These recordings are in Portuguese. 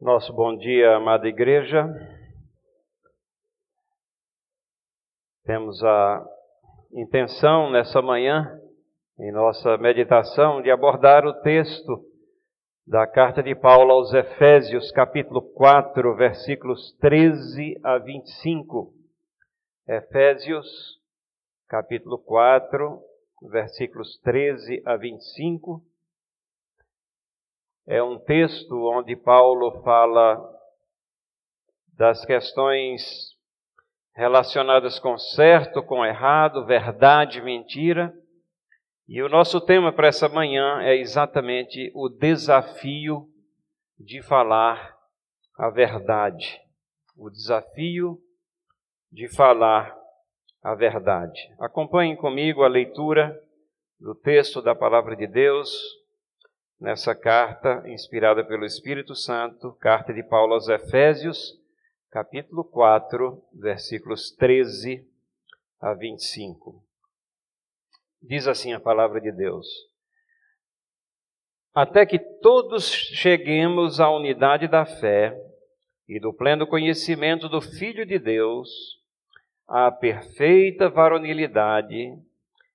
Nosso bom dia, amada igreja. Temos a intenção nessa manhã, em nossa meditação, de abordar o texto da carta de Paulo aos Efésios, capítulo 4, versículos 13 a 25. Efésios, capítulo 4, versículos 13 a 25 é um texto onde Paulo fala das questões relacionadas com certo, com errado, verdade, mentira. E o nosso tema para essa manhã é exatamente o desafio de falar a verdade. O desafio de falar a verdade. Acompanhem comigo a leitura do texto da palavra de Deus nessa carta inspirada pelo Espírito Santo, carta de Paulo aos Efésios, capítulo 4, versículos 13 a 25. Diz assim a palavra de Deus: Até que todos cheguemos à unidade da fé e do pleno conhecimento do Filho de Deus, à perfeita varonilidade,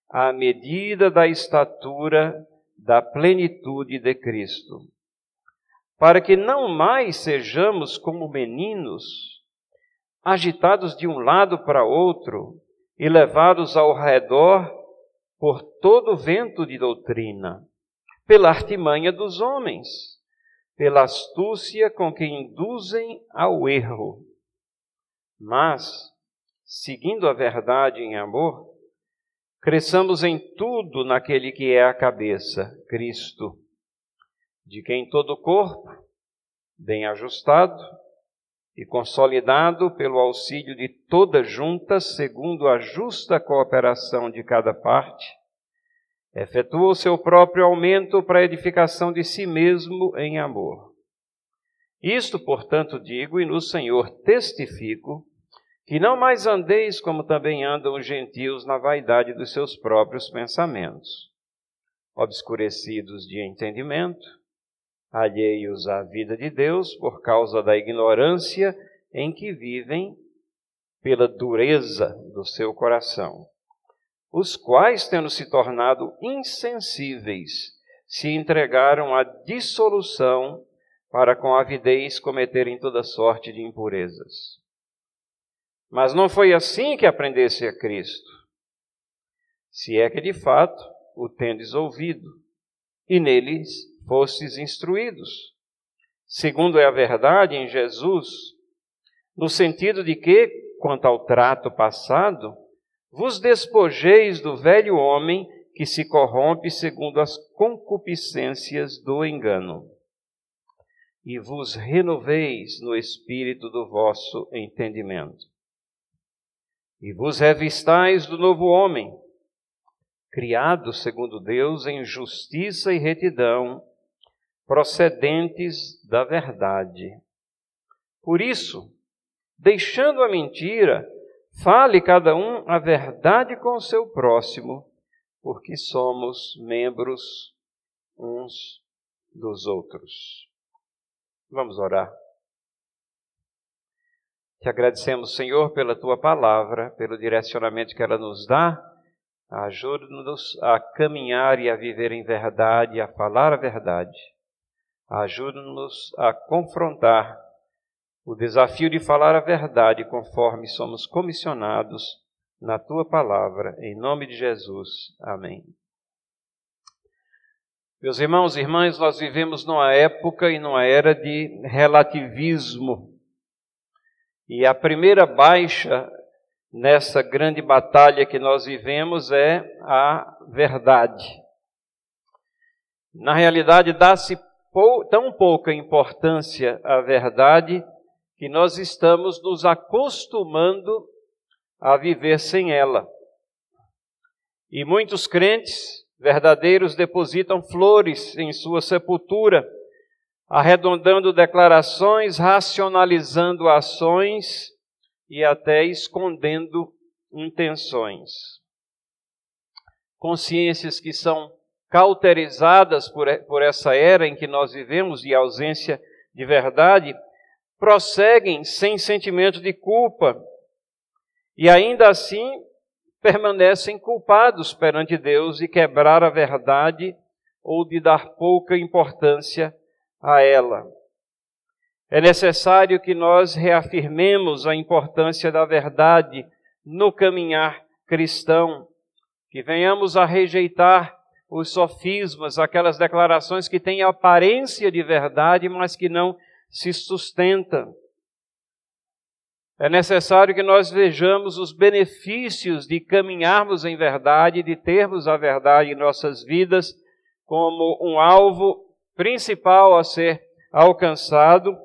à medida da estatura da plenitude de Cristo, para que não mais sejamos como meninos, agitados de um lado para outro e levados ao redor por todo vento de doutrina, pela artimanha dos homens, pela astúcia com que induzem ao erro. Mas, seguindo a verdade em amor, Cresçamos em tudo naquele que é a cabeça, Cristo, de quem todo o corpo, bem ajustado e consolidado pelo auxílio de toda junta, segundo a justa cooperação de cada parte, efetua o seu próprio aumento para a edificação de si mesmo em amor. Isto, portanto, digo e no Senhor testifico que não mais andeis como também andam os gentios na vaidade dos seus próprios pensamentos, obscurecidos de entendimento, alheios à vida de Deus por causa da ignorância em que vivem pela dureza do seu coração, os quais, tendo se tornado insensíveis, se entregaram à dissolução para com avidez cometerem toda sorte de impurezas. Mas não foi assim que aprendesse a Cristo. Se é que de fato o tendes ouvido, e neles fostes instruídos, segundo é a verdade em Jesus, no sentido de que, quanto ao trato passado, vos despojeis do velho homem que se corrompe segundo as concupiscências do engano, e vos renoveis no espírito do vosso entendimento e vos revistais do novo homem, criado segundo Deus em justiça e retidão, procedentes da verdade. Por isso, deixando a mentira, fale cada um a verdade com o seu próximo, porque somos membros uns dos outros. Vamos orar. Te agradecemos, Senhor, pela tua palavra, pelo direcionamento que ela nos dá. Ajuda-nos a caminhar e a viver em verdade, a falar a verdade. Ajuda-nos a confrontar o desafio de falar a verdade conforme somos comissionados na tua palavra. Em nome de Jesus. Amém. Meus irmãos e irmãs, nós vivemos numa época e numa era de relativismo e a primeira baixa nessa grande batalha que nós vivemos é a verdade. Na realidade, dá-se tão pouca importância à verdade que nós estamos nos acostumando a viver sem ela. E muitos crentes verdadeiros depositam flores em sua sepultura arredondando declarações, racionalizando ações e até escondendo intenções. Consciências que são cauterizadas por, por essa era em que nós vivemos e ausência de verdade, prosseguem sem sentimento de culpa e ainda assim permanecem culpados perante Deus de quebrar a verdade ou de dar pouca importância a ela. É necessário que nós reafirmemos a importância da verdade no caminhar cristão, que venhamos a rejeitar os sofismas, aquelas declarações que têm aparência de verdade, mas que não se sustentam. É necessário que nós vejamos os benefícios de caminharmos em verdade, de termos a verdade em nossas vidas como um alvo principal a ser alcançado,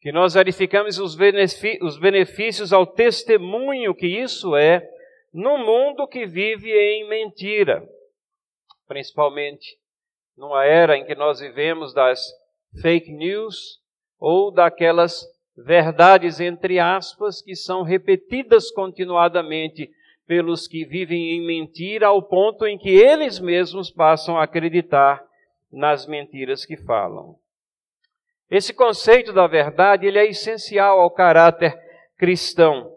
que nós verificamos os benefícios ao testemunho que isso é no mundo que vive em mentira, principalmente numa era em que nós vivemos das fake news ou daquelas verdades, entre aspas, que são repetidas continuadamente pelos que vivem em mentira, ao ponto em que eles mesmos passam a acreditar nas mentiras que falam. Esse conceito da verdade ele é essencial ao caráter cristão.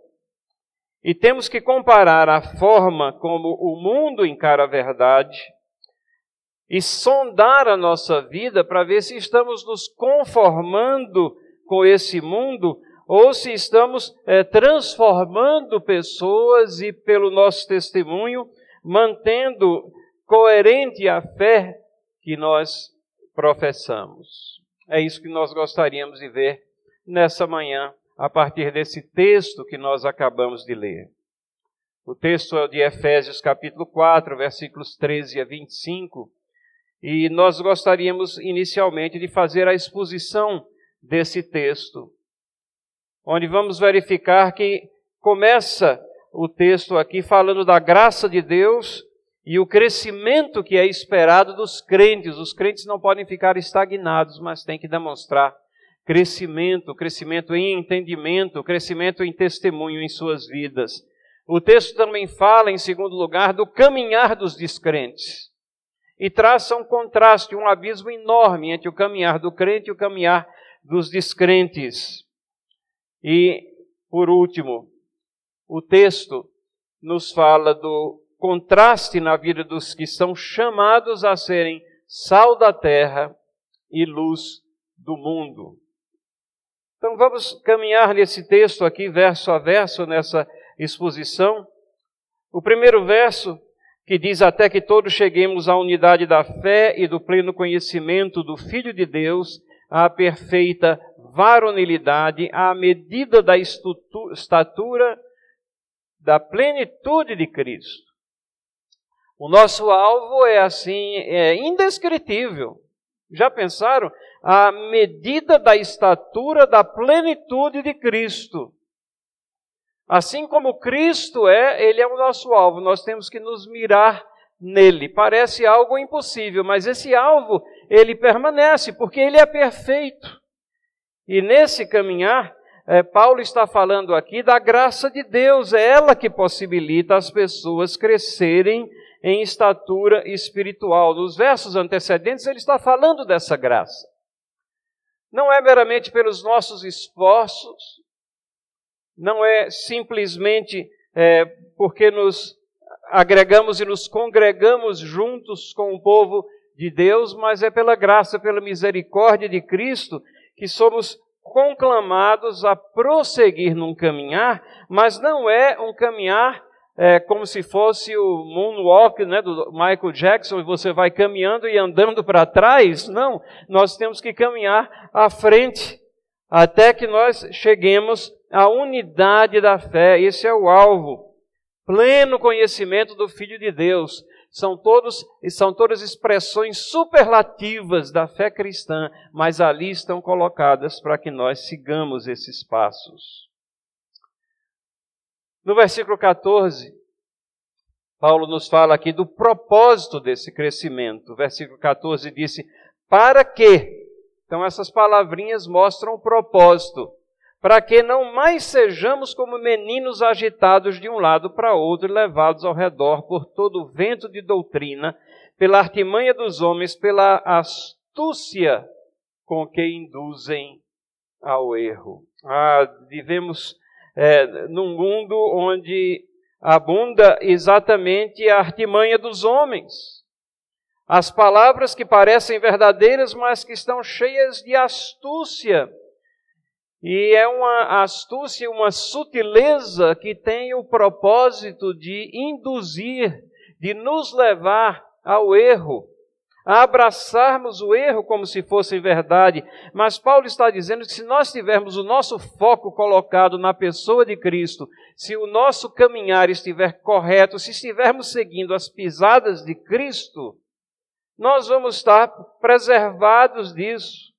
E temos que comparar a forma como o mundo encara a verdade e sondar a nossa vida para ver se estamos nos conformando com esse mundo ou se estamos é, transformando pessoas e, pelo nosso testemunho, mantendo coerente a fé que nós professamos. É isso que nós gostaríamos de ver nessa manhã, a partir desse texto que nós acabamos de ler. O texto é de Efésios capítulo 4, versículos 13 a 25, e nós gostaríamos inicialmente de fazer a exposição desse texto, onde vamos verificar que começa o texto aqui falando da graça de Deus e o crescimento que é esperado dos crentes. Os crentes não podem ficar estagnados, mas têm que demonstrar crescimento, crescimento em entendimento, crescimento em testemunho em suas vidas. O texto também fala, em segundo lugar, do caminhar dos descrentes. E traça um contraste, um abismo enorme entre o caminhar do crente e o caminhar dos descrentes. E, por último, o texto nos fala do contraste na vida dos que são chamados a serem sal da terra e luz do mundo. Então vamos caminhar nesse texto aqui, verso a verso, nessa exposição. O primeiro verso, que diz: Até que todos cheguemos à unidade da fé e do pleno conhecimento do Filho de Deus à perfeita varonilidade, à medida da estatura da plenitude de Cristo. O nosso alvo é assim, é indescritível. Já pensaram? A medida da estatura da plenitude de Cristo. Assim como Cristo é, Ele é o nosso alvo. Nós temos que nos mirar nele. Parece algo impossível, mas esse alvo, ele permanece, porque ele é perfeito. E nesse caminhar, é, Paulo está falando aqui da graça de Deus, é ela que possibilita as pessoas crescerem em estatura espiritual. Nos versos antecedentes, ele está falando dessa graça. Não é meramente pelos nossos esforços, não é simplesmente é, porque nos agregamos e nos congregamos juntos com o povo de Deus, mas é pela graça, pela misericórdia de Cristo que somos conclamados a prosseguir num caminhar, mas não é um caminhar é, como se fosse o moonwalk né, do Michael Jackson, você vai caminhando e andando para trás. Não, nós temos que caminhar à frente, até que nós cheguemos à unidade da fé. Esse é o alvo pleno conhecimento do Filho de Deus. São todos são todas expressões superlativas da fé cristã, mas ali estão colocadas para que nós sigamos esses passos. No versículo 14, Paulo nos fala aqui do propósito desse crescimento. O versículo 14 disse: Para quê? Então, essas palavrinhas mostram o propósito para que não mais sejamos como meninos agitados de um lado para outro, levados ao redor por todo o vento de doutrina, pela artimanha dos homens, pela astúcia com que induzem ao erro. Ah, vivemos é, num mundo onde abunda exatamente a artimanha dos homens. As palavras que parecem verdadeiras, mas que estão cheias de astúcia. E é uma astúcia, uma sutileza que tem o propósito de induzir, de nos levar ao erro a abraçarmos o erro como se fosse verdade. Mas Paulo está dizendo que se nós tivermos o nosso foco colocado na pessoa de Cristo, se o nosso caminhar estiver correto, se estivermos seguindo as pisadas de Cristo, nós vamos estar preservados disso,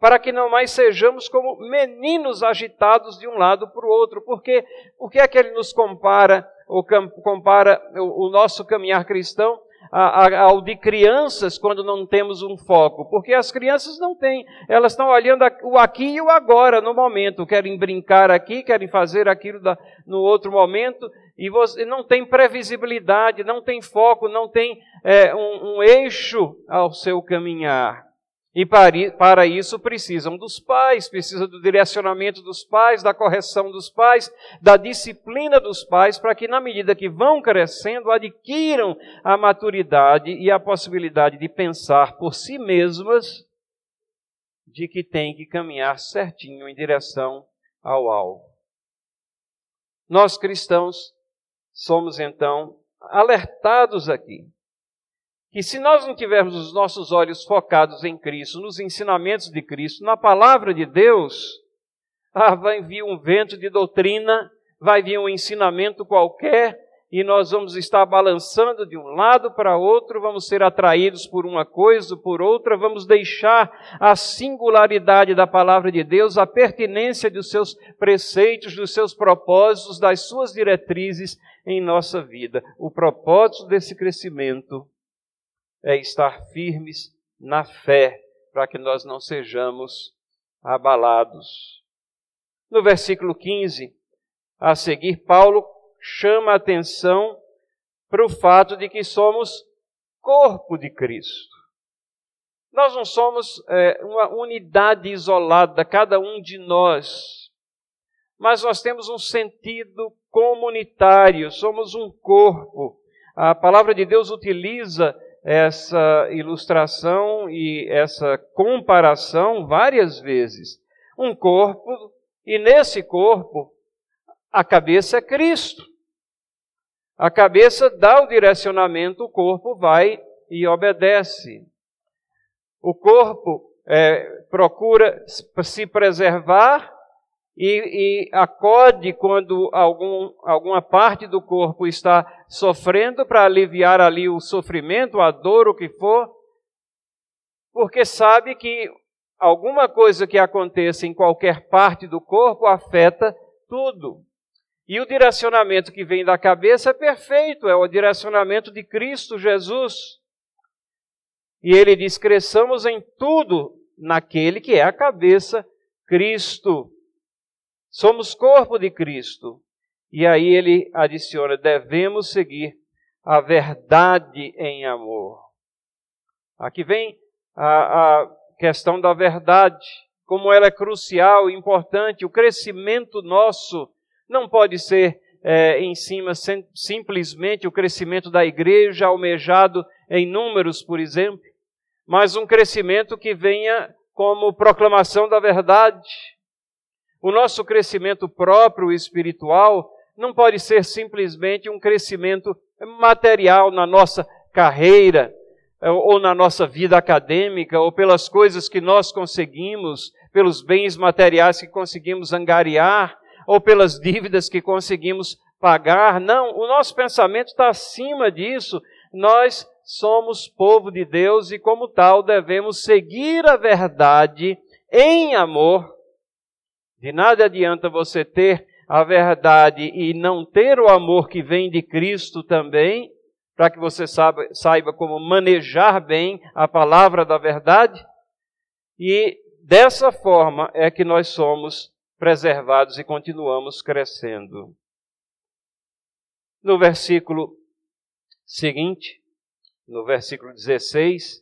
para que não mais sejamos como meninos agitados de um lado para o outro. Porque o que é que ele nos compara, ou compara o nosso caminhar cristão? Ao de crianças quando não temos um foco, porque as crianças não têm, elas estão olhando o aqui e o agora no momento, querem brincar aqui, querem fazer aquilo no outro momento, e você não tem previsibilidade, não tem foco, não tem é, um, um eixo ao seu caminhar. E para isso precisam dos pais, precisa do direcionamento dos pais, da correção dos pais, da disciplina dos pais, para que na medida que vão crescendo, adquiram a maturidade e a possibilidade de pensar por si mesmas de que tem que caminhar certinho em direção ao alvo. Nós cristãos somos então alertados aqui que se nós não tivermos os nossos olhos focados em Cristo, nos ensinamentos de Cristo, na palavra de Deus, ah, vai vir um vento de doutrina, vai vir um ensinamento qualquer, e nós vamos estar balançando de um lado para outro, vamos ser atraídos por uma coisa, por outra, vamos deixar a singularidade da palavra de Deus, a pertinência dos seus preceitos, dos seus propósitos, das suas diretrizes em nossa vida. O propósito desse crescimento é estar firmes na fé, para que nós não sejamos abalados. No versículo 15, a seguir, Paulo chama a atenção para o fato de que somos corpo de Cristo. Nós não somos é, uma unidade isolada, cada um de nós, mas nós temos um sentido comunitário, somos um corpo. A palavra de Deus utiliza essa ilustração e essa comparação várias vezes. Um corpo, e nesse corpo, a cabeça é Cristo. A cabeça dá o direcionamento, o corpo vai e obedece. O corpo é, procura se preservar e, e acode quando algum, alguma parte do corpo está sofrendo para aliviar ali o sofrimento, a dor, o que for, porque sabe que alguma coisa que aconteça em qualquer parte do corpo afeta tudo. E o direcionamento que vem da cabeça é perfeito, é o direcionamento de Cristo Jesus. E ele diz: cresçamos em tudo naquele que é a cabeça, Cristo. Somos corpo de Cristo. E aí ele adiciona: devemos seguir a verdade em amor. Aqui vem a, a questão da verdade, como ela é crucial e importante. O crescimento nosso não pode ser é, em cima sem, simplesmente o crescimento da igreja almejado em números, por exemplo, mas um crescimento que venha como proclamação da verdade. O nosso crescimento próprio espiritual não pode ser simplesmente um crescimento material na nossa carreira, eh, ou na nossa vida acadêmica, ou pelas coisas que nós conseguimos, pelos bens materiais que conseguimos angariar, ou pelas dívidas que conseguimos pagar. Não, o nosso pensamento está acima disso. Nós somos povo de Deus e, como tal, devemos seguir a verdade em amor. De nada adianta você ter a verdade e não ter o amor que vem de Cristo também, para que você saiba, saiba como manejar bem a palavra da verdade. E dessa forma é que nós somos preservados e continuamos crescendo. No versículo seguinte, no versículo 16,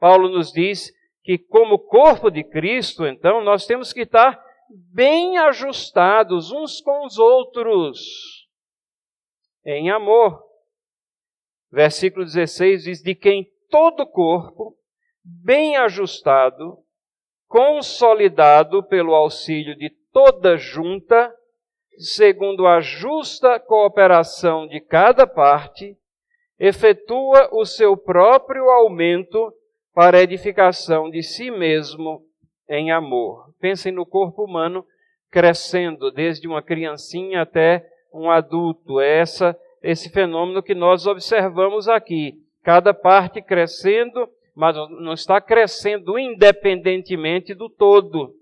Paulo nos diz que, como corpo de Cristo, então, nós temos que estar bem ajustados uns com os outros, em amor. Versículo 16 diz: De quem todo o corpo, bem ajustado, consolidado pelo auxílio de toda junta, segundo a justa cooperação de cada parte, efetua o seu próprio aumento para edificação de si mesmo em amor. Pensem no corpo humano crescendo desde uma criancinha até um adulto. É essa esse fenômeno que nós observamos aqui. Cada parte crescendo, mas não está crescendo independentemente do todo.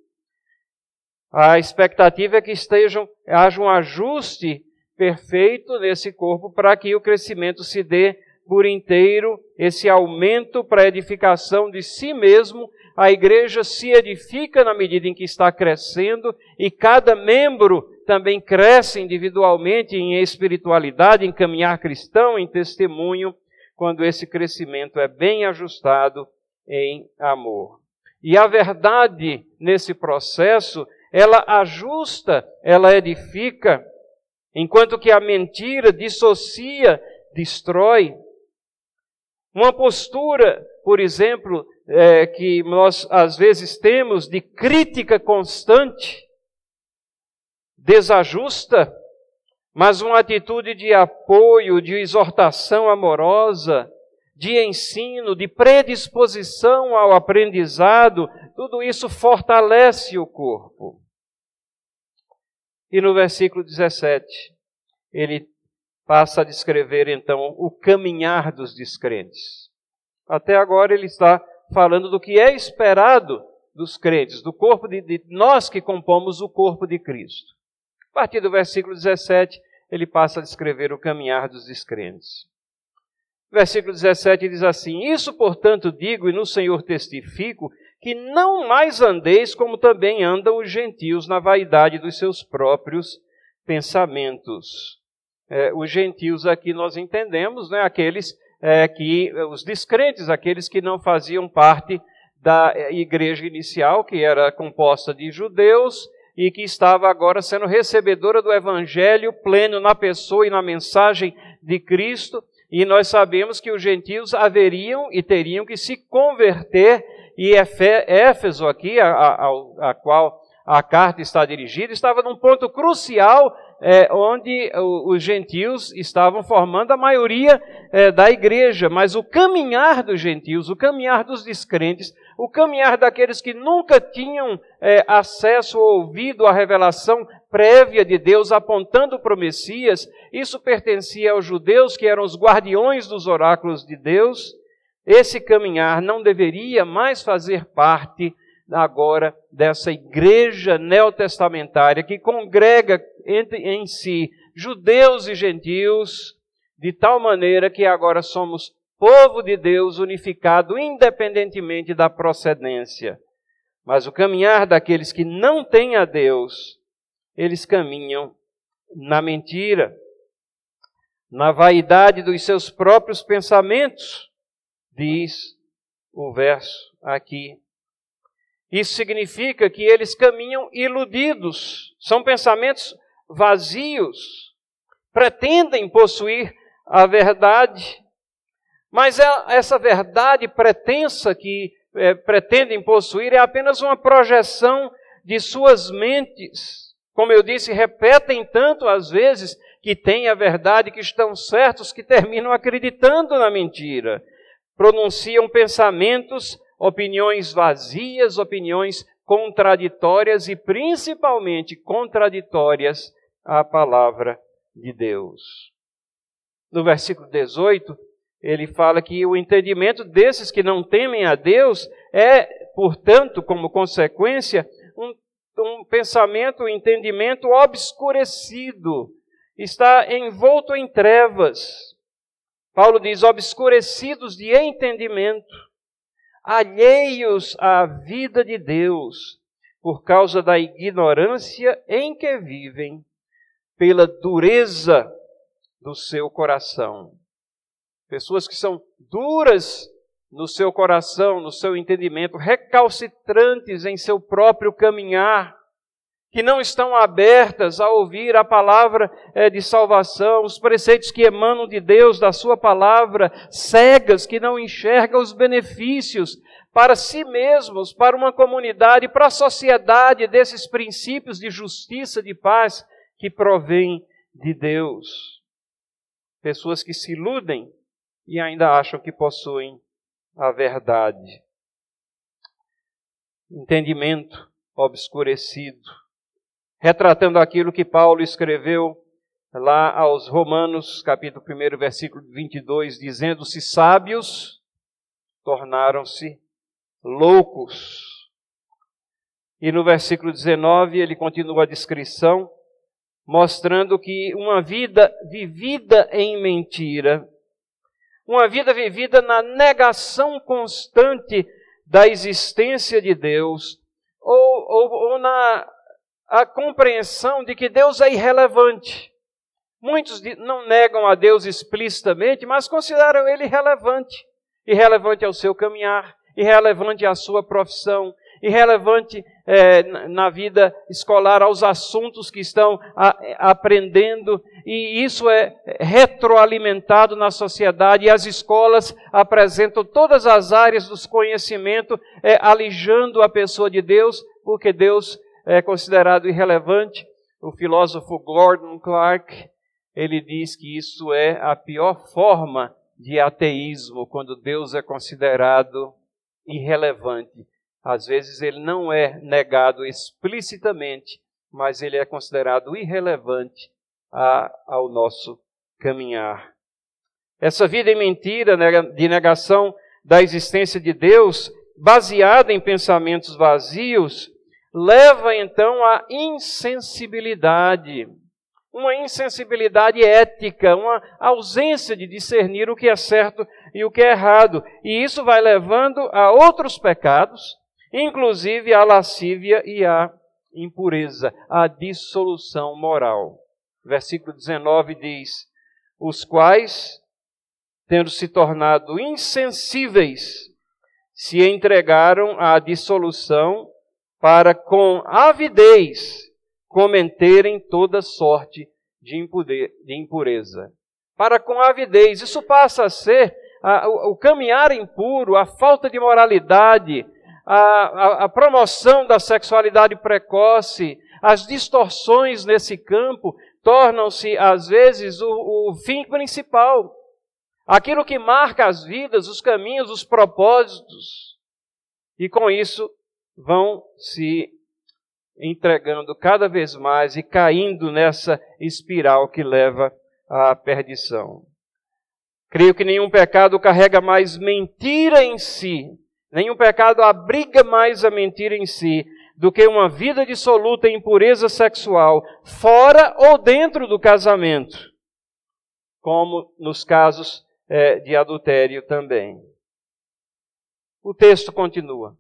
A expectativa é que estejam, haja um ajuste perfeito nesse corpo para que o crescimento se dê por inteiro, esse aumento para a edificação de si mesmo. A igreja se edifica na medida em que está crescendo e cada membro também cresce individualmente em espiritualidade, em caminhar cristão, em testemunho, quando esse crescimento é bem ajustado em amor. E a verdade nesse processo, ela ajusta, ela edifica, enquanto que a mentira dissocia, destrói. Uma postura, por exemplo, é, que nós às vezes temos de crítica constante, desajusta, mas uma atitude de apoio, de exortação amorosa, de ensino, de predisposição ao aprendizado, tudo isso fortalece o corpo. E no versículo 17, ele passa a descrever então o caminhar dos descrentes. Até agora ele está falando do que é esperado dos crentes, do corpo de, de nós que compomos o corpo de Cristo. A partir do versículo 17, ele passa a descrever o caminhar dos descrentes. Versículo 17 diz assim: Isso, portanto, digo e no Senhor testifico, que não mais andeis como também andam os gentios na vaidade dos seus próprios pensamentos. É, os gentios aqui nós entendemos, né, aqueles é, que, os descrentes, aqueles que não faziam parte da igreja inicial, que era composta de judeus e que estava agora sendo recebedora do Evangelho pleno na pessoa e na mensagem de Cristo. E nós sabemos que os gentios haveriam e teriam que se converter, e Éfeso, aqui, a, a, a qual a carta está dirigida, estava num ponto crucial é, onde os gentios estavam formando a maioria é, da igreja, mas o caminhar dos gentios, o caminhar dos descrentes, o caminhar daqueles que nunca tinham é, acesso ou ouvido à revelação prévia de Deus apontando para o Messias, isso pertencia aos judeus que eram os guardiões dos oráculos de Deus. Esse caminhar não deveria mais fazer parte agora dessa igreja neotestamentária que congrega entre, em si judeus e gentios, de tal maneira que agora somos povo de Deus unificado independentemente da procedência. Mas o caminhar daqueles que não têm a Deus, eles caminham na mentira, na vaidade dos seus próprios pensamentos, diz o verso aqui. Isso significa que eles caminham iludidos, são pensamentos vazios, pretendem possuir a verdade, mas é essa verdade pretensa que é, pretendem possuir é apenas uma projeção de suas mentes. Como eu disse, repetem tanto às vezes que têm a verdade, que estão certos, que terminam acreditando na mentira. Pronunciam pensamentos, opiniões vazias, opiniões contraditórias e principalmente contraditórias à palavra de Deus. No versículo 18, ele fala que o entendimento desses que não temem a Deus é, portanto, como consequência, um, um pensamento, um entendimento obscurecido, está envolto em trevas. Paulo diz: obscurecidos de entendimento, alheios à vida de Deus, por causa da ignorância em que vivem, pela dureza do seu coração. Pessoas que são duras no seu coração, no seu entendimento, recalcitrantes em seu próprio caminhar, que não estão abertas a ouvir a palavra é, de salvação, os preceitos que emanam de Deus, da Sua palavra, cegas que não enxergam os benefícios para si mesmos, para uma comunidade, para a sociedade desses princípios de justiça, de paz que provém de Deus. Pessoas que se iludem e ainda acham que possuem a verdade. Entendimento obscurecido. Retratando aquilo que Paulo escreveu lá aos Romanos, capítulo 1, versículo 22, dizendo-se sábios, tornaram-se loucos. E no versículo 19 ele continua a descrição, mostrando que uma vida vivida em mentira uma vida vivida na negação constante da existência de Deus, ou, ou, ou na a compreensão de que Deus é irrelevante. Muitos não negam a Deus explicitamente, mas consideram ele irrelevante. Irrelevante ao seu caminhar, irrelevante à sua profissão, irrelevante é, na vida escolar aos assuntos que estão a, aprendendo, e isso é retroalimentado na sociedade, e as escolas apresentam todas as áreas dos conhecimentos, é, alijando a pessoa de Deus, porque Deus é considerado irrelevante. O filósofo Gordon Clark, ele diz que isso é a pior forma de ateísmo, quando Deus é considerado irrelevante às vezes ele não é negado explicitamente, mas ele é considerado irrelevante a, ao nosso caminhar. Essa vida em mentira, de negação da existência de Deus, baseada em pensamentos vazios, leva então à insensibilidade. Uma insensibilidade ética, uma ausência de discernir o que é certo e o que é errado. E isso vai levando a outros pecados, inclusive a lascívia e a impureza, a dissolução moral. Versículo 19 diz: Os quais, tendo se tornado insensíveis, se entregaram à dissolução para com avidez cometerem toda sorte de impureza. Para com avidez, isso passa a ser a, o, o caminhar impuro, a falta de moralidade, a, a, a promoção da sexualidade precoce, as distorções nesse campo tornam-se, às vezes, o, o fim principal. Aquilo que marca as vidas, os caminhos, os propósitos. E com isso vão se entregando cada vez mais e caindo nessa espiral que leva à perdição. Creio que nenhum pecado carrega mais mentira em si Nenhum pecado abriga mais a mentira em si do que uma vida dissoluta em impureza sexual, fora ou dentro do casamento, como nos casos é, de adultério também. O texto continua.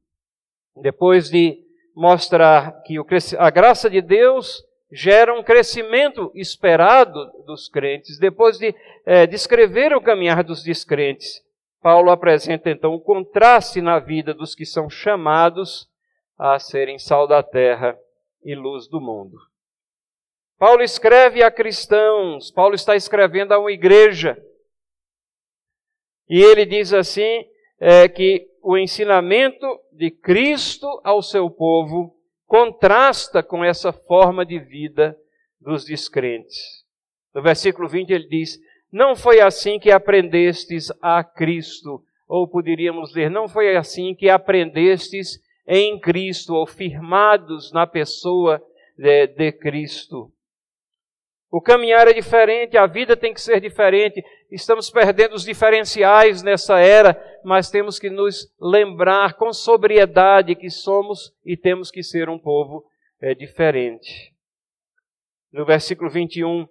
Depois de mostrar que a graça de Deus gera um crescimento esperado dos crentes, depois de é, descrever o caminhar dos descrentes, Paulo apresenta então o contraste na vida dos que são chamados a serem sal da terra e luz do mundo. Paulo escreve a cristãos, Paulo está escrevendo a uma igreja. E ele diz assim: é, que o ensinamento de Cristo ao seu povo contrasta com essa forma de vida dos descrentes. No versículo 20 ele diz: não foi assim que aprendestes a Cristo. Ou poderíamos ler, não foi assim que aprendestes em Cristo, ou firmados na pessoa de, de Cristo. O caminhar é diferente, a vida tem que ser diferente. Estamos perdendo os diferenciais nessa era, mas temos que nos lembrar com sobriedade que somos e temos que ser um povo é, diferente. No versículo 21,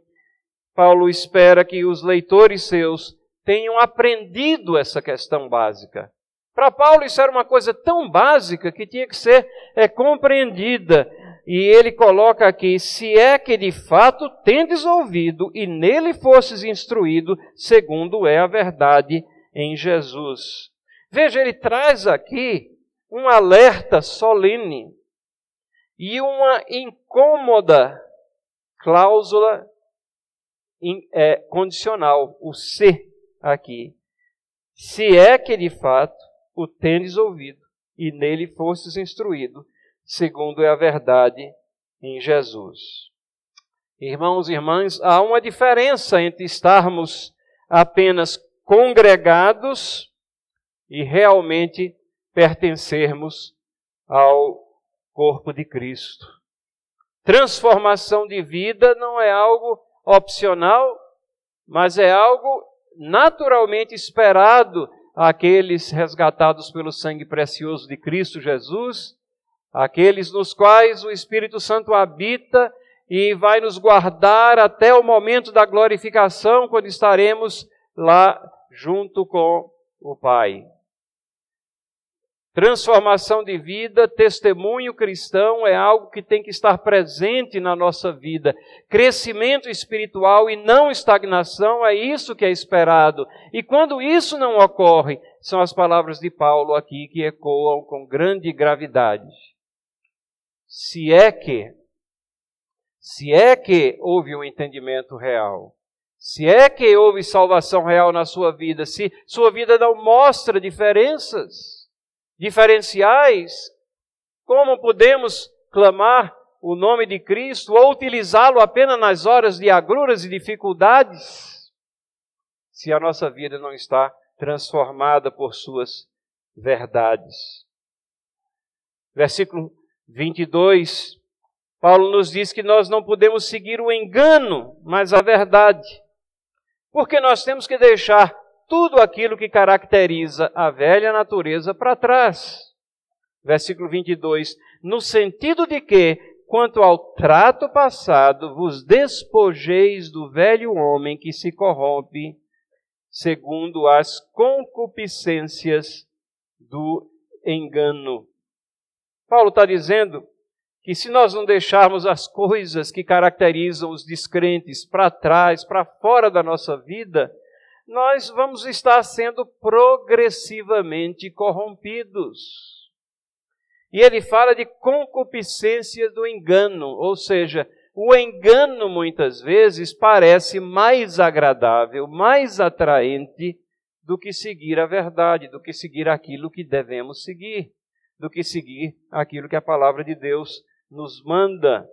Paulo espera que os leitores seus tenham aprendido essa questão básica. Para Paulo isso era uma coisa tão básica que tinha que ser é, compreendida. E ele coloca aqui: se é que de fato tendes ouvido e nele fostes instruído, segundo é a verdade em Jesus. Veja, ele traz aqui um alerta solene e uma incômoda cláusula é, condicional, o se aqui. Se é que de fato o tendes ouvido e nele fostes instruído, segundo é a verdade em Jesus. Irmãos e irmãs, há uma diferença entre estarmos apenas congregados e realmente pertencermos ao corpo de Cristo. Transformação de vida não é algo opcional, mas é algo naturalmente esperado àqueles resgatados pelo sangue precioso de Cristo Jesus, aqueles nos quais o Espírito Santo habita e vai nos guardar até o momento da glorificação, quando estaremos lá junto com o Pai. Transformação de vida, testemunho cristão é algo que tem que estar presente na nossa vida. Crescimento espiritual e não estagnação é isso que é esperado. E quando isso não ocorre, são as palavras de Paulo aqui que ecoam com grande gravidade. Se é que, se é que houve um entendimento real, se é que houve salvação real na sua vida, se sua vida não mostra diferenças, diferenciais, como podemos clamar o nome de Cristo ou utilizá-lo apenas nas horas de agruras e dificuldades, se a nossa vida não está transformada por suas verdades. Versículo 22, Paulo nos diz que nós não podemos seguir o engano, mas a verdade. Porque nós temos que deixar tudo aquilo que caracteriza a velha natureza para trás. Versículo 22. No sentido de que, quanto ao trato passado, vos despojeis do velho homem que se corrompe segundo as concupiscências do engano. Paulo está dizendo que se nós não deixarmos as coisas que caracterizam os descrentes para trás, para fora da nossa vida, nós vamos estar sendo progressivamente corrompidos. E ele fala de concupiscência do engano, ou seja, o engano muitas vezes parece mais agradável, mais atraente do que seguir a verdade, do que seguir aquilo que devemos seguir, do que seguir aquilo que a palavra de Deus nos manda.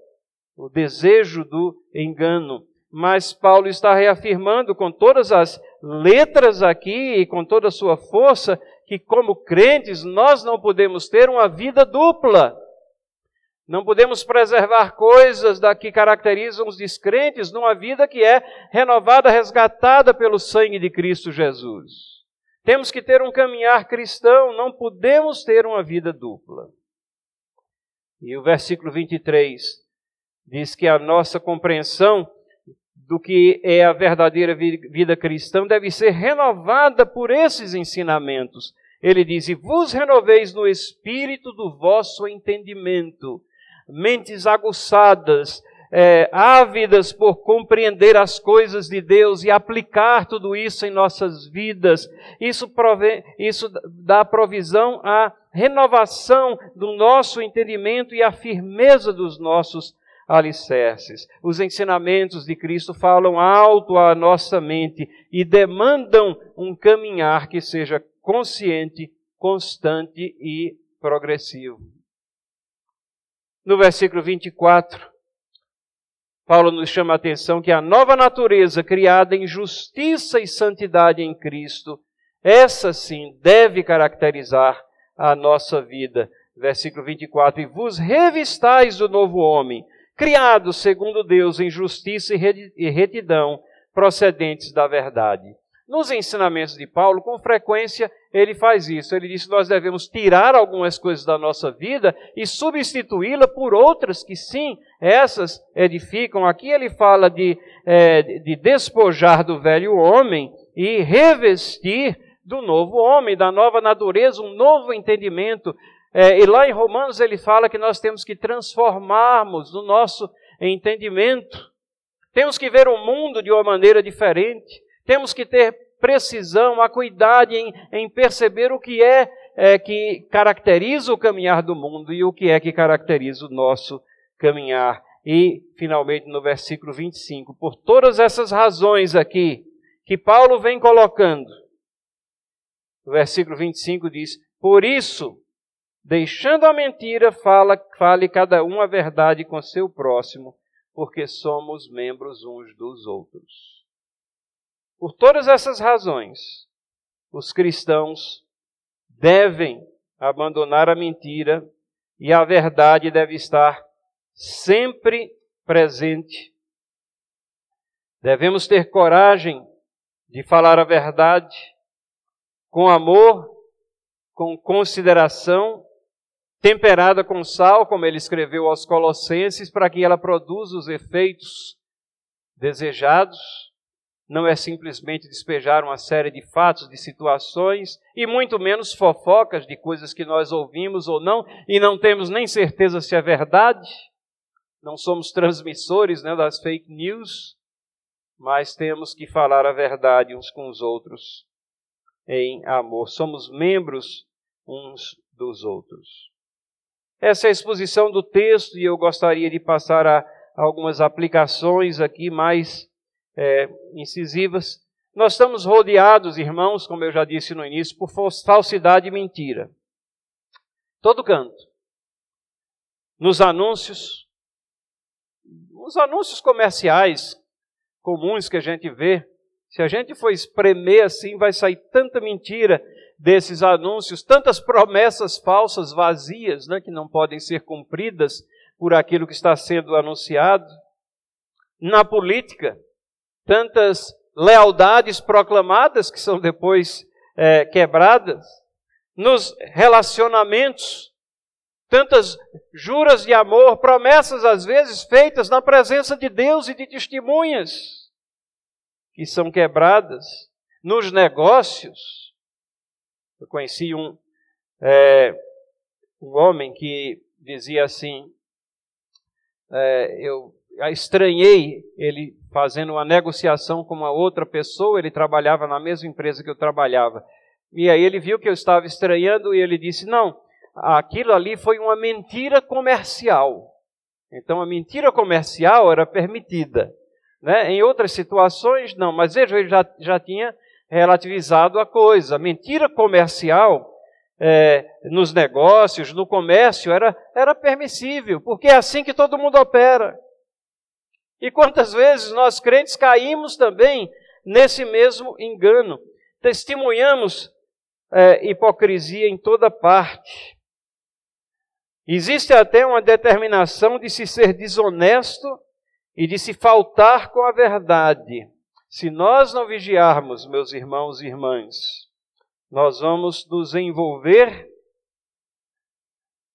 O desejo do engano mas Paulo está reafirmando com todas as letras aqui e com toda a sua força que, como crentes, nós não podemos ter uma vida dupla. Não podemos preservar coisas da que caracterizam os descrentes numa vida que é renovada, resgatada pelo sangue de Cristo Jesus. Temos que ter um caminhar cristão, não podemos ter uma vida dupla. E o versículo 23 diz que a nossa compreensão do que é a verdadeira vida cristã deve ser renovada por esses ensinamentos. Ele diz: E vos renoveis no espírito do vosso entendimento, mentes aguçadas, é, ávidas por compreender as coisas de Deus e aplicar tudo isso em nossas vidas. Isso, prove, isso dá provisão à renovação do nosso entendimento e à firmeza dos nossos alicerces. Os ensinamentos de Cristo falam alto à nossa mente e demandam um caminhar que seja consciente, constante e progressivo. No versículo 24, Paulo nos chama a atenção que a nova natureza criada em justiça e santidade em Cristo, essa sim deve caracterizar a nossa vida. Versículo 24: E vos revistais do novo homem, criados segundo Deus em justiça e retidão, procedentes da verdade. Nos ensinamentos de Paulo, com frequência, ele faz isso. Ele diz que nós devemos tirar algumas coisas da nossa vida e substituí-la por outras que, sim, essas edificam. Aqui ele fala de, é, de despojar do velho homem e revestir do novo homem, da nova natureza, um novo entendimento, é, e lá em Romanos ele fala que nós temos que transformarmos o nosso entendimento. Temos que ver o mundo de uma maneira diferente. Temos que ter precisão, acuidade em, em perceber o que é, é que caracteriza o caminhar do mundo e o que é que caracteriza o nosso caminhar. E, finalmente, no versículo 25, por todas essas razões aqui que Paulo vem colocando, o versículo 25 diz: Por isso, deixando a mentira, fala, fale cada um a verdade com seu próximo, porque somos membros uns dos outros. Por todas essas razões, os cristãos devem abandonar a mentira e a verdade deve estar sempre presente. Devemos ter coragem de falar a verdade com amor, com consideração, temperada com sal, como ele escreveu aos Colossenses, para que ela produza os efeitos desejados. Não é simplesmente despejar uma série de fatos, de situações, e muito menos fofocas de coisas que nós ouvimos ou não, e não temos nem certeza se é verdade não somos transmissores né, das fake news, mas temos que falar a verdade uns com os outros em amor. Somos membros uns dos outros. Essa é a exposição do texto e eu gostaria de passar a algumas aplicações aqui mais é, incisivas. Nós estamos rodeados, irmãos, como eu já disse no início, por falsidade e mentira. Todo canto. Nos anúncios, os anúncios comerciais comuns que a gente vê, se a gente for espremer assim, vai sair tanta mentira desses anúncios, tantas promessas falsas, vazias, né, que não podem ser cumpridas por aquilo que está sendo anunciado. Na política, tantas lealdades proclamadas que são depois é, quebradas. Nos relacionamentos, tantas juras de amor, promessas às vezes feitas na presença de Deus e de testemunhas que são quebradas nos negócios. Eu conheci um, é, um homem que dizia assim: é, eu estranhei ele fazendo uma negociação com uma outra pessoa, ele trabalhava na mesma empresa que eu trabalhava. E aí ele viu que eu estava estranhando e ele disse: Não, aquilo ali foi uma mentira comercial. Então a mentira comercial era permitida. Né? Em outras situações, não, mas ele já, já tinha relativizado a coisa. Mentira comercial é, nos negócios, no comércio, era, era permissível, porque é assim que todo mundo opera. E quantas vezes nós crentes caímos também nesse mesmo engano? Testemunhamos é, hipocrisia em toda parte. Existe até uma determinação de se ser desonesto e de se faltar com a verdade. Se nós não vigiarmos, meus irmãos e irmãs, nós vamos nos envolver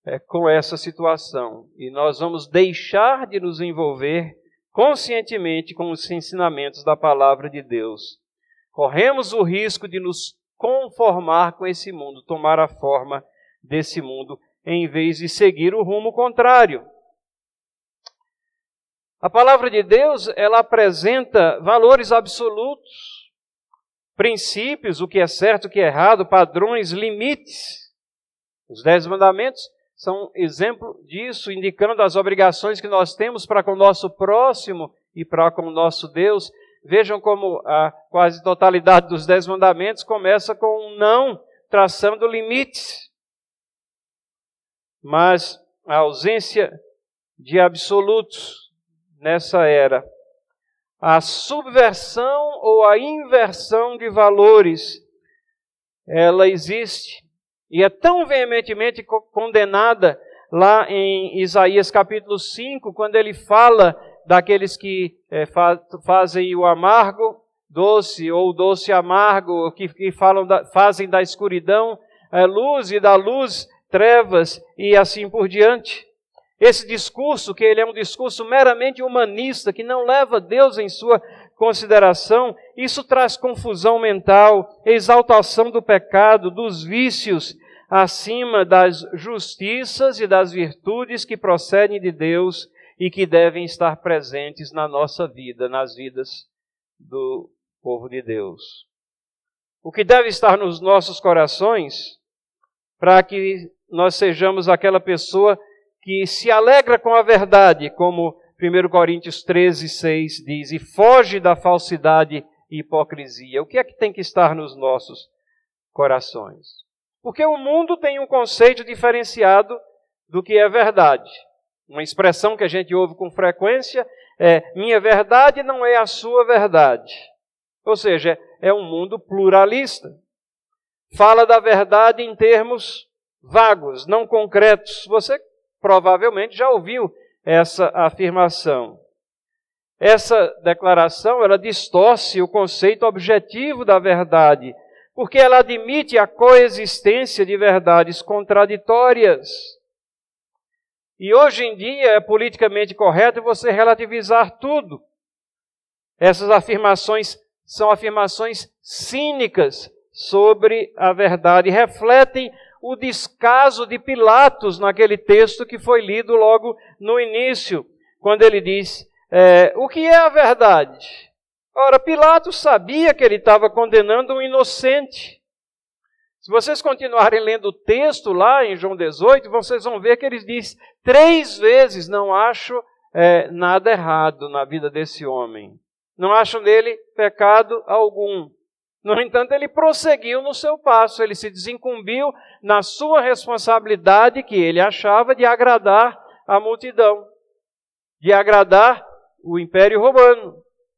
é, com essa situação e nós vamos deixar de nos envolver conscientemente com os ensinamentos da palavra de Deus. Corremos o risco de nos conformar com esse mundo, tomar a forma desse mundo em vez de seguir o rumo contrário. A palavra de Deus, ela apresenta valores absolutos, princípios, o que é certo, o que é errado, padrões, limites. Os dez mandamentos são exemplo disso, indicando as obrigações que nós temos para com o nosso próximo e para com o nosso Deus. Vejam como a quase totalidade dos dez mandamentos começa com um não, traçando limites mas a ausência de absolutos nessa era, a subversão ou a inversão de valores, ela existe e é tão veementemente condenada lá em Isaías capítulo 5, quando ele fala daqueles que é, fa fazem o amargo doce ou doce amargo, que, que falam da, fazem da escuridão é, luz e da luz trevas e assim por diante. Esse discurso, que ele é um discurso meramente humanista, que não leva Deus em sua consideração, isso traz confusão mental, exaltação do pecado, dos vícios, acima das justiças e das virtudes que procedem de Deus e que devem estar presentes na nossa vida, nas vidas do povo de Deus. o que deve estar nos nossos corações para que nós sejamos aquela pessoa que se alegra com a verdade, como 1 Coríntios 13, 6 diz, e foge da falsidade e hipocrisia. O que é que tem que estar nos nossos corações? Porque o mundo tem um conceito diferenciado do que é verdade. Uma expressão que a gente ouve com frequência é: minha verdade não é a sua verdade. Ou seja, é um mundo pluralista. Fala da verdade em termos vagos, não concretos. Você provavelmente já ouviu essa afirmação. Essa declaração, ela distorce o conceito objetivo da verdade, porque ela admite a coexistência de verdades contraditórias. E hoje em dia é politicamente correto você relativizar tudo. Essas afirmações são afirmações cínicas sobre a verdade, refletem o descaso de Pilatos naquele texto que foi lido logo no início, quando ele diz: é, O que é a verdade? Ora, Pilatos sabia que ele estava condenando um inocente. Se vocês continuarem lendo o texto lá em João 18, vocês vão ver que ele diz três vezes: Não acho é, nada errado na vida desse homem. Não acho nele pecado algum. No entanto, ele prosseguiu no seu passo, ele se desincumbiu na sua responsabilidade que ele achava de agradar a multidão, de agradar o Império Romano,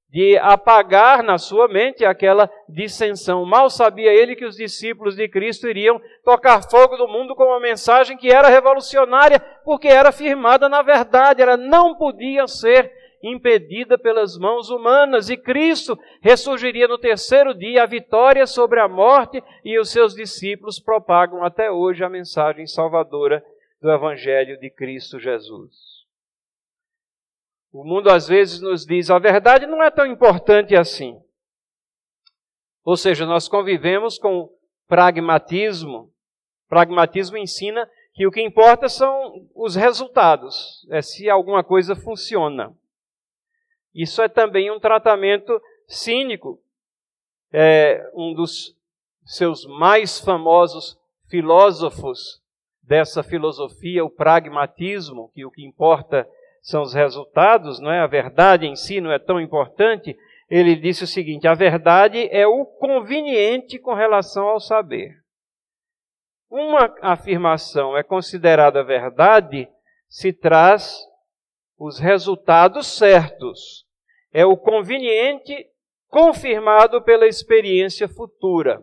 de apagar na sua mente aquela dissensão. Mal sabia ele que os discípulos de Cristo iriam tocar fogo do mundo com uma mensagem que era revolucionária, porque era firmada na verdade, ela não podia ser impedida pelas mãos humanas, e Cristo ressurgiria no terceiro dia, a vitória sobre a morte, e os seus discípulos propagam até hoje a mensagem salvadora do Evangelho de Cristo Jesus. O mundo às vezes nos diz a verdade não é tão importante assim. Ou seja, nós convivemos com pragmatismo. Pragmatismo ensina que o que importa são os resultados, é se alguma coisa funciona. Isso é também um tratamento cínico. É um dos seus mais famosos filósofos dessa filosofia, o pragmatismo, que o que importa são os resultados, não é? A verdade em si não é tão importante. Ele disse o seguinte: a verdade é o conveniente com relação ao saber. Uma afirmação é considerada verdade se traz os resultados certos. É o conveniente confirmado pela experiência futura.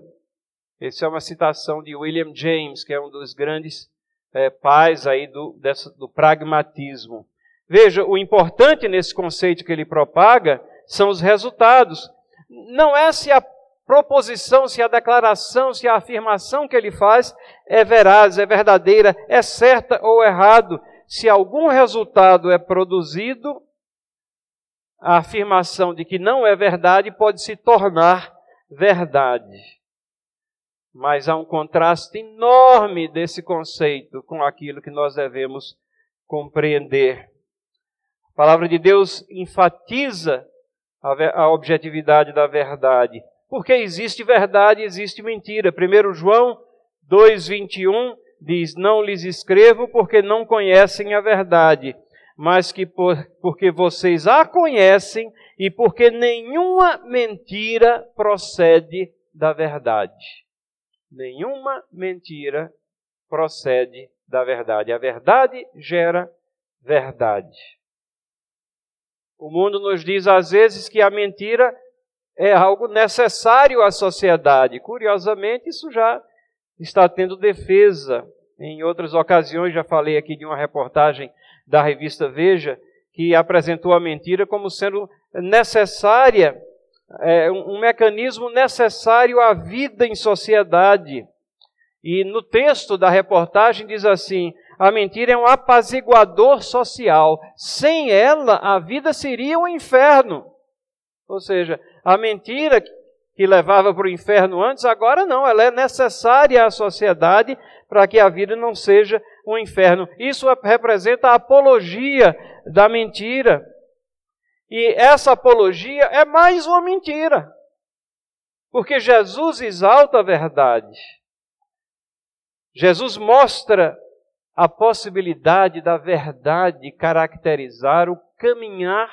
Essa é uma citação de William James, que é um dos grandes é, pais aí do, dessa, do pragmatismo. Veja, o importante nesse conceito que ele propaga são os resultados. Não é se a proposição, se a declaração, se a afirmação que ele faz é veraz, é verdadeira, é certa ou errado, se algum resultado é produzido, a afirmação de que não é verdade pode se tornar verdade. Mas há um contraste enorme desse conceito com aquilo que nós devemos compreender. A palavra de Deus enfatiza a objetividade da verdade. Porque existe verdade, existe mentira. 1 João 2,21 diz: Não lhes escrevo porque não conhecem a verdade, mas que por, porque vocês a conhecem e porque nenhuma mentira procede da verdade. Nenhuma mentira procede da verdade. A verdade gera verdade. O mundo nos diz às vezes que a mentira é algo necessário à sociedade. Curiosamente, isso já está tendo defesa. Em outras ocasiões, já falei aqui de uma reportagem da revista Veja, que apresentou a mentira como sendo necessária, é, um mecanismo necessário à vida em sociedade. E no texto da reportagem diz assim: a mentira é um apaziguador social. Sem ela, a vida seria um inferno. Ou seja, a mentira que levava para o inferno antes, agora não, ela é necessária à sociedade para que a vida não seja um inferno. Isso representa a apologia da mentira. E essa apologia é mais uma mentira. Porque Jesus exalta a verdade. Jesus mostra a possibilidade da verdade caracterizar o caminhar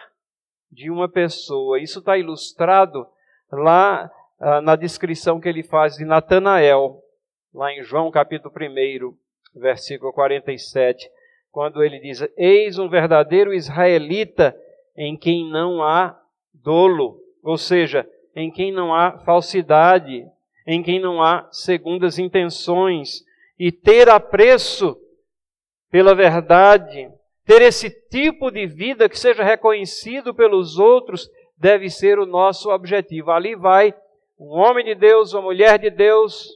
de uma pessoa. Isso está ilustrado lá ah, na descrição que ele faz de Natanael, lá em João capítulo 1, versículo 47, quando ele diz: Eis um verdadeiro israelita em quem não há dolo, ou seja, em quem não há falsidade, em quem não há segundas intenções, e ter apreço pela verdade, ter esse tipo de vida que seja reconhecido pelos outros, deve ser o nosso objetivo. Ali vai um homem de Deus, uma mulher de Deus,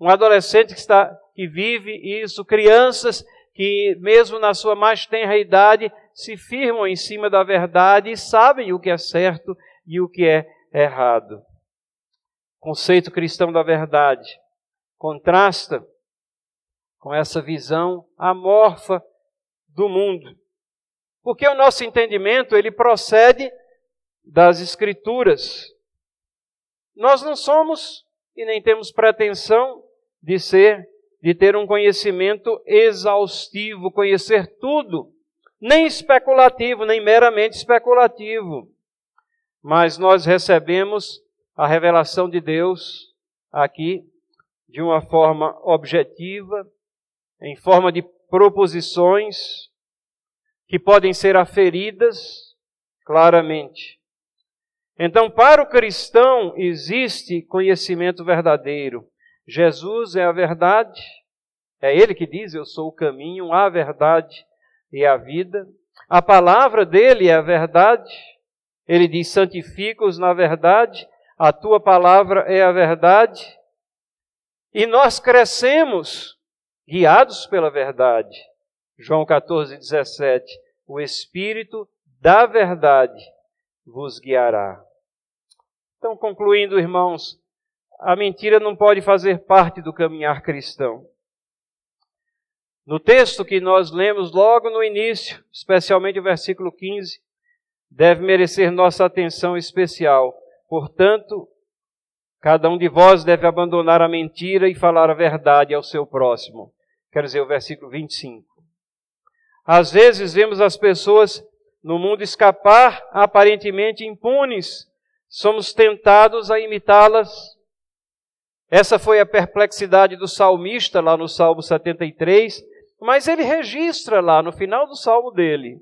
um adolescente que, está, que vive isso, crianças que, mesmo na sua mais tenra idade, se firmam em cima da verdade e sabem o que é certo e o que é errado. Conceito cristão da verdade contrasta com essa visão amorfa do mundo. Porque o nosso entendimento, ele procede das escrituras. Nós não somos e nem temos pretensão de ser, de ter um conhecimento exaustivo, conhecer tudo, nem especulativo, nem meramente especulativo. Mas nós recebemos a revelação de Deus aqui de uma forma objetiva, em forma de proposições que podem ser aferidas claramente. Então, para o cristão existe conhecimento verdadeiro. Jesus é a verdade, é Ele que diz: Eu sou o caminho, a verdade e a vida. A palavra dele é a verdade. Ele diz: Santifica-os na verdade, a tua palavra é a verdade. E nós crescemos guiados pela verdade. João 14, 17. O Espírito da verdade vos guiará. Então, concluindo, irmãos, a mentira não pode fazer parte do caminhar cristão. No texto que nós lemos logo no início, especialmente o versículo 15, deve merecer nossa atenção especial. Portanto, cada um de vós deve abandonar a mentira e falar a verdade ao seu próximo. Quer dizer, o versículo 25. Às vezes vemos as pessoas no mundo escapar aparentemente impunes, somos tentados a imitá-las. Essa foi a perplexidade do salmista lá no Salmo 73, mas ele registra lá no final do salmo dele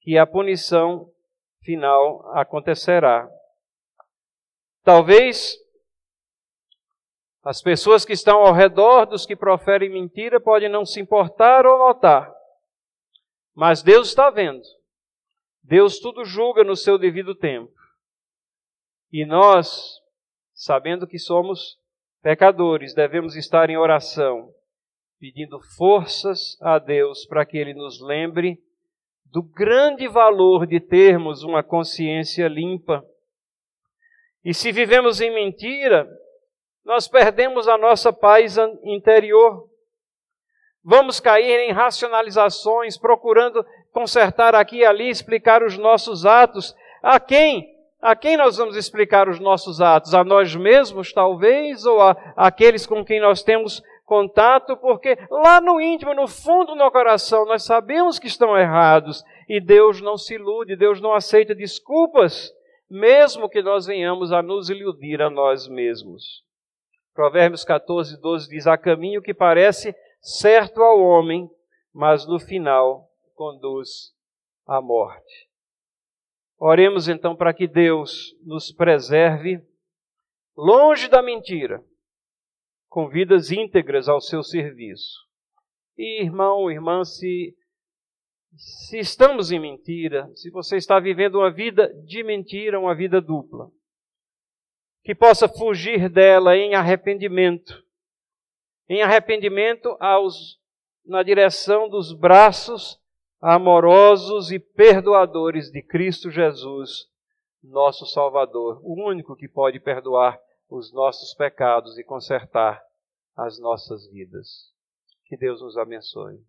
que a punição final acontecerá. Talvez as pessoas que estão ao redor dos que proferem mentira podem não se importar ou notar, mas Deus está vendo. Deus tudo julga no seu devido tempo. E nós, sabendo que somos pecadores, devemos estar em oração, pedindo forças a Deus para que Ele nos lembre do grande valor de termos uma consciência limpa. E se vivemos em mentira, nós perdemos a nossa paz interior. Vamos cair em racionalizações, procurando consertar aqui e ali, explicar os nossos atos. A quem? A quem nós vamos explicar os nossos atos? A nós mesmos, talvez, ou a aqueles com quem nós temos contato? Porque lá no íntimo, no fundo do coração, nós sabemos que estão errados e Deus não se ilude, Deus não aceita desculpas, mesmo que nós venhamos a nos iludir a nós mesmos. Provérbios 14, 12 diz: Há caminho que parece certo ao homem, mas no final conduz à morte. Oremos então para que Deus nos preserve longe da mentira, com vidas íntegras ao seu serviço. E irmão, irmã, se, se estamos em mentira, se você está vivendo uma vida de mentira, uma vida dupla, que possa fugir dela em arrependimento. Em arrependimento aos, na direção dos braços amorosos e perdoadores de Cristo Jesus, nosso Salvador, o único que pode perdoar os nossos pecados e consertar as nossas vidas. Que Deus nos abençoe.